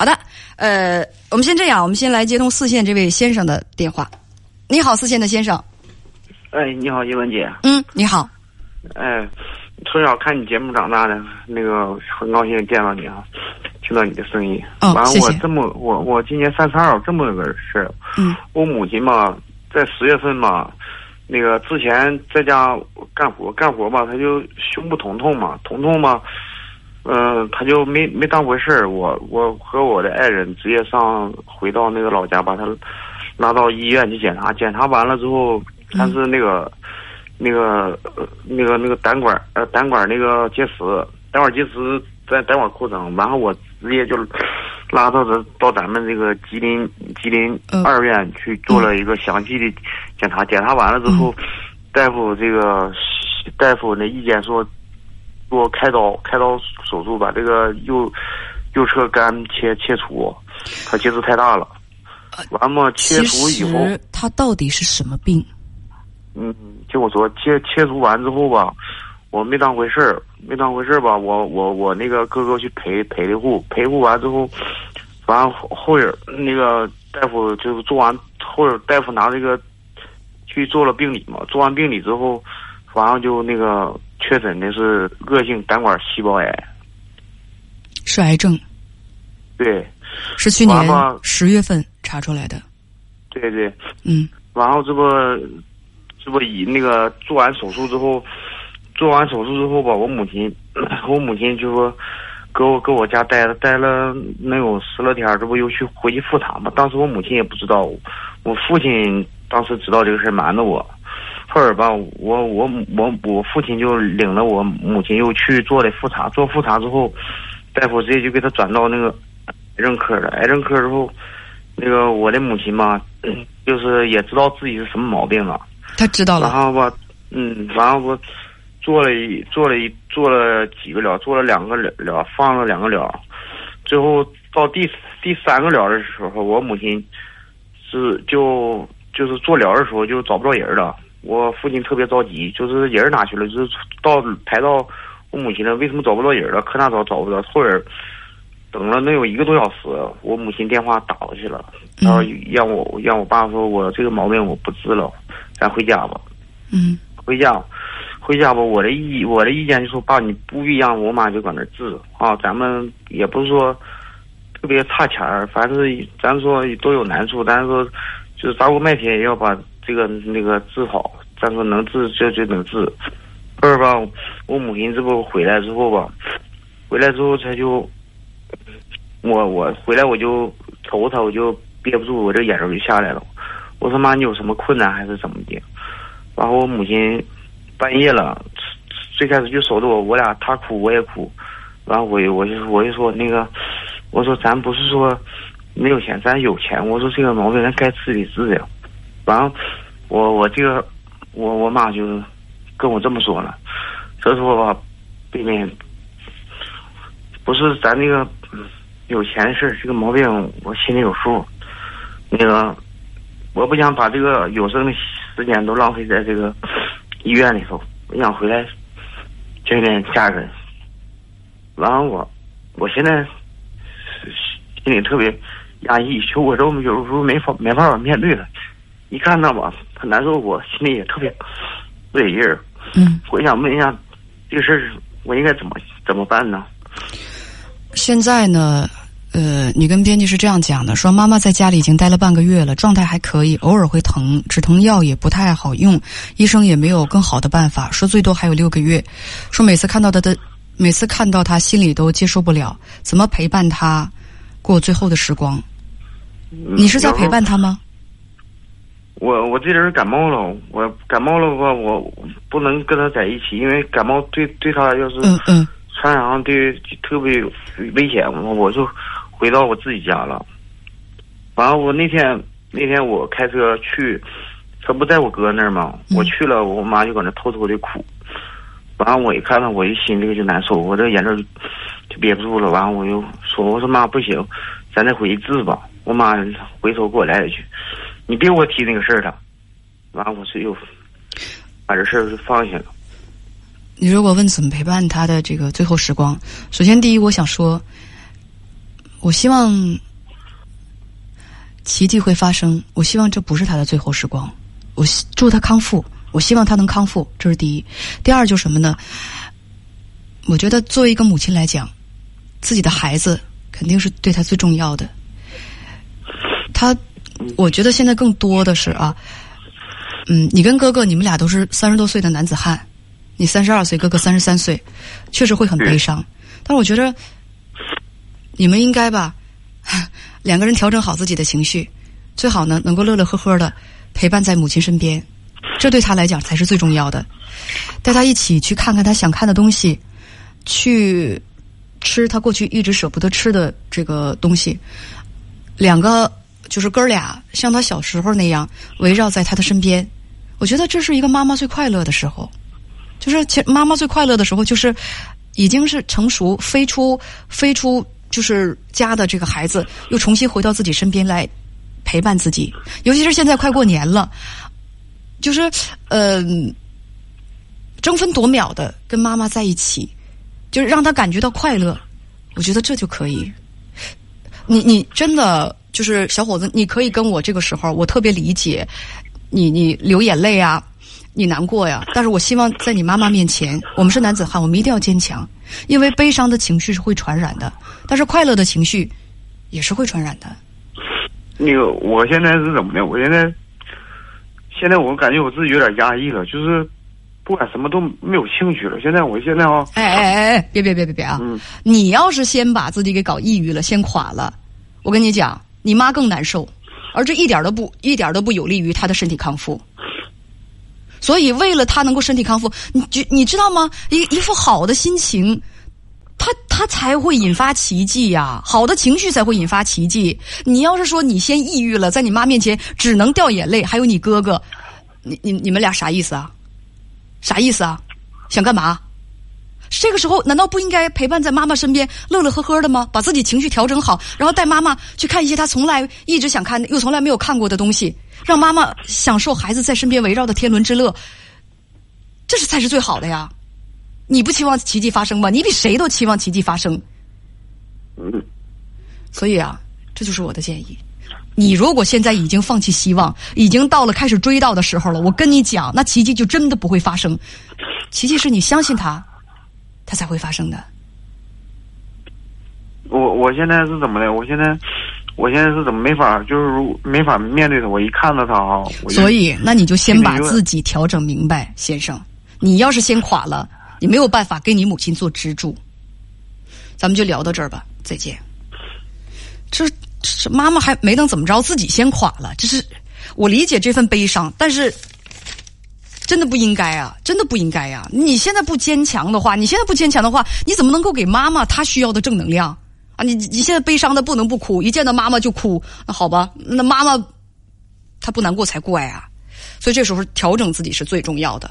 好的，呃，我们先这样，我们先来接通四线这位先生的电话。你好，四线的先生。哎，你好，叶文姐。嗯，你好。哎，从小看你节目长大的，那个很高兴见到你啊，听到你的声音。哦，完了，我这么我我今年三十二，这么个事儿。嗯。我母亲嘛，在十月份嘛，那个之前在家干活干活吧，她就胸部疼痛嘛，疼痛嘛，嗯，他就没没当回事儿。我我和我的爱人直接上回到那个老家，把他拉到医院去检查，检查完了之后，他是那个。那个，那个那个胆管呃胆管那个结石，胆管结石在胆管扩张，然后我直接就拉到这到咱们这个吉林吉林二院去做了一个详细的检查，检查完了之后，大夫这个大夫那意见说，给我开刀开刀手术把这个右右侧肝切切除，他结石太大了，完嘛切除以后，他到底是什么病？嗯，听我说，切切除完之后吧，我没当回事儿，没当回事儿吧，我我我那个哥哥去陪陪的护，陪护完之后，完后人那个大夫就做完后人大夫拿这个去做了病理嘛，做完病理之后，完了就那个确诊的是恶性胆管细胞癌，是癌症，对，是去年十月份查出来的，对对，嗯，然后这不。这不以那个做完手术之后，做完手术之后吧，我母亲，我母亲就说，搁我搁我家待了待了能有十来天，这不又去回去复查嘛？当时我母亲也不知道，我父亲当时知道这个事瞒着我。后儿吧，我我我我父亲就领了我母亲又去做了复查，做复查之后，大夫直接就给他转到那个癌症科了。癌症科之后，那个我的母亲嘛，就是也知道自己是什么毛病了。他知道了，然后吧，嗯，然后我做了一做了一做了几个疗，做了两个疗疗，放了两个疗，最后到第第三个疗的时候，我母亲是就就是做疗的时候就找不着人了，我父亲特别着急，就是人哪去了？就是到排到我母亲了，为什么找不到人了？可哪找找不着？后儿等了能有一个多小时，我母亲电话打过去了，然后让我让我爸说，我这个毛病我不治了。咱回家吧，嗯，回家，回家吧。我的意我的意见就说，爸，你不必让我妈就搁那治啊。咱们也不是说特别差钱儿，反正咱说都有难处，但是说就是砸锅卖铁也要把这个那个治好。咱说能治就就能治。二吧，我母亲这不回来之后吧，回来之后他就，我我回来我就瞅他，我就憋不住，我这眼泪就下来了。我说妈，你有什么困难还是怎么的？然后我母亲半夜了，最开始就守着我，我俩她哭我也哭。然后我我就我就说那个，我说咱不是说没有钱，咱有钱。我说这个毛病咱该治得治呀。然后，我我这个我我妈就跟我这么说了，所以说吧，妹妹，不是咱那个有钱的事这个毛病我心里有数，那个。我不想把这个有生的时间都浪费在这个医院里头，我想回来见见家人。然后，我我现在心里特别压抑，就我都有时候没法没办法面对了。一看到吧，很难受，我心里也特别不得劲儿。嗯，我想问一下，这个事儿我应该怎么怎么办呢？现在呢？呃，你跟编辑是这样讲的：说妈妈在家里已经待了半个月了，状态还可以，偶尔会疼，止疼药也不太好用，医生也没有更好的办法，说最多还有六个月。说每次看到他的，每次看到他心里都接受不了，怎么陪伴他过最后的时光？你是在陪伴他吗？我我这人感冒了，我感冒了话，我不能跟他在一起，因为感冒对对他要是传染上对特别危险，我我就。回到我自己家了，完了我那天那天我开车去，他不在我哥那儿吗？我去了，我妈就搁那偷偷的哭，完了我一看到我一心里就难受，我这眼泪就憋不住了。完了我就说：“我说妈不行，咱再回去治吧。”我妈回头给我来一句：“你别给我提那个事儿了。”完了我是又把这事儿就放下了。你如果问怎么陪伴他的这个最后时光，首先第一我想说。我希望奇迹会发生。我希望这不是他的最后时光。我祝他康复。我希望他能康复，这是第一。第二就是什么呢？我觉得作为一个母亲来讲，自己的孩子肯定是对他最重要的。他，我觉得现在更多的是啊，嗯，你跟哥哥，你们俩都是三十多岁的男子汉，你三十二岁，哥哥三十三岁，确实会很悲伤。但是我觉得你们应该吧，两个人调整好自己的情绪，最好呢能够乐乐呵呵的陪伴在母亲身边。这对他来讲才是最重要的，带他一起去看看他想看的东西，去吃他过去一直舍不得吃的这个东西。两个就是哥俩，像他小时候那样围绕在他的身边。我觉得这是一个妈妈最快乐的时候，就是其妈妈最快乐的时候，就是已经是成熟飞出飞出就是家的这个孩子，又重新回到自己身边来陪伴自己。尤其是现在快过年了。就是，呃，争分夺秒的跟妈妈在一起，就是让他感觉到快乐，我觉得这就可以。你你真的就是小伙子，你可以跟我这个时候，我特别理解你，你流眼泪啊，你难过呀。但是我希望在你妈妈面前，我们是男子汉，我们一定要坚强，因为悲伤的情绪是会传染的，但是快乐的情绪也是会传染的。那个，我现在是怎么的？我现在。现在我感觉我自己有点压抑了，就是不管什么都没有兴趣了。现在我现在啊，哎哎哎哎，别别别别别啊！嗯，你要是先把自己给搞抑郁了，先垮了，我跟你讲，你妈更难受，而这一点都不一点都不有利于她的身体康复。所以，为了她能够身体康复，你觉你知道吗？一一副好的心情。他他才会引发奇迹呀！好的情绪才会引发奇迹。你要是说你先抑郁了，在你妈面前只能掉眼泪，还有你哥哥，你你你们俩啥意思啊？啥意思啊？想干嘛？这个时候难道不应该陪伴在妈妈身边，乐乐呵呵的吗？把自己情绪调整好，然后带妈妈去看一些他从来一直想看又从来没有看过的东西，让妈妈享受孩子在身边围绕的天伦之乐，这是才是最好的呀。你不期望奇迹发生吗？你比谁都期望奇迹发生。嗯，所以啊，这就是我的建议。你如果现在已经放弃希望，已经到了开始追悼的时候了，我跟你讲，那奇迹就真的不会发生。奇迹是你相信它，它才会发生的。我我现在是怎么的？我现在我现在是怎么没法，就是没法面对他。我一看到他啊，所以那你就先把自己调整明白，先生。你要是先垮了。你没有办法给你母亲做支柱，咱们就聊到这儿吧，再见。这这妈妈还没能怎么着，自己先垮了。这是我理解这份悲伤，但是真的不应该啊，真的不应该啊！你现在不坚强的话，你现在不坚强的话，你怎么能够给妈妈她需要的正能量啊？你你现在悲伤的不能不哭，一见到妈妈就哭，那好吧，那妈妈她不难过才怪啊！所以这时候调整自己是最重要的。